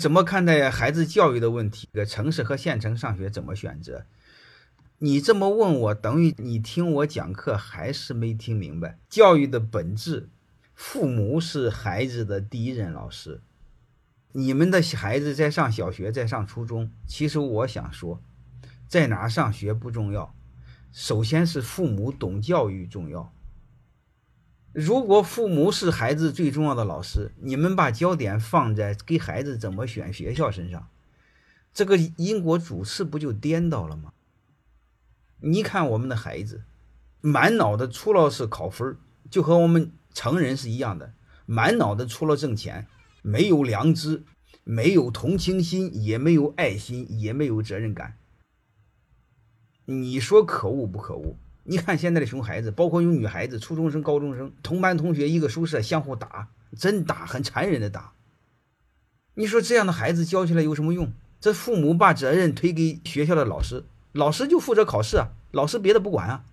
怎么看待孩子教育的问题？个城市和县城上学怎么选择？你这么问我，等于你听我讲课还是没听明白。教育的本质，父母是孩子的第一任老师。你们的孩子在上小学，在上初中，其实我想说，在哪上学不重要，首先是父母懂教育重要。如果父母是孩子最重要的老师，你们把焦点放在给孩子怎么选学校身上，这个因果主次不就颠倒了吗？你看我们的孩子，满脑的除了是考分就和我们成人是一样的，满脑的除了挣钱，没有良知，没有同情心，也没有爱心，也没有责任感。你说可恶不可恶？你看现在的熊孩子，包括有女孩子、初中生、高中生，同班同学一个宿舍相互打，真打，很残忍的打。你说这样的孩子教起来有什么用？这父母把责任推给学校的老师，老师就负责考试啊，老师别的不管啊。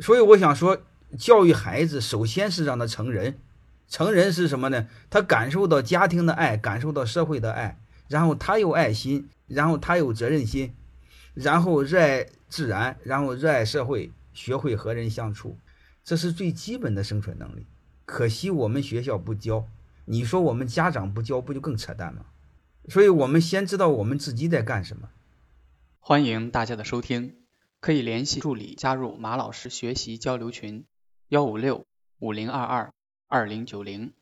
所以我想说，教育孩子首先是让他成人，成人是什么呢？他感受到家庭的爱，感受到社会的爱，然后他有爱心，然后他有责任心。然后热爱自然，然后热爱社会，学会和人相处，这是最基本的生存能力。可惜我们学校不教，你说我们家长不教，不就更扯淡吗？所以我们先知道我们自己在干什么。欢迎大家的收听，可以联系助理加入马老师学习交流群：幺五六五零二二二零九零。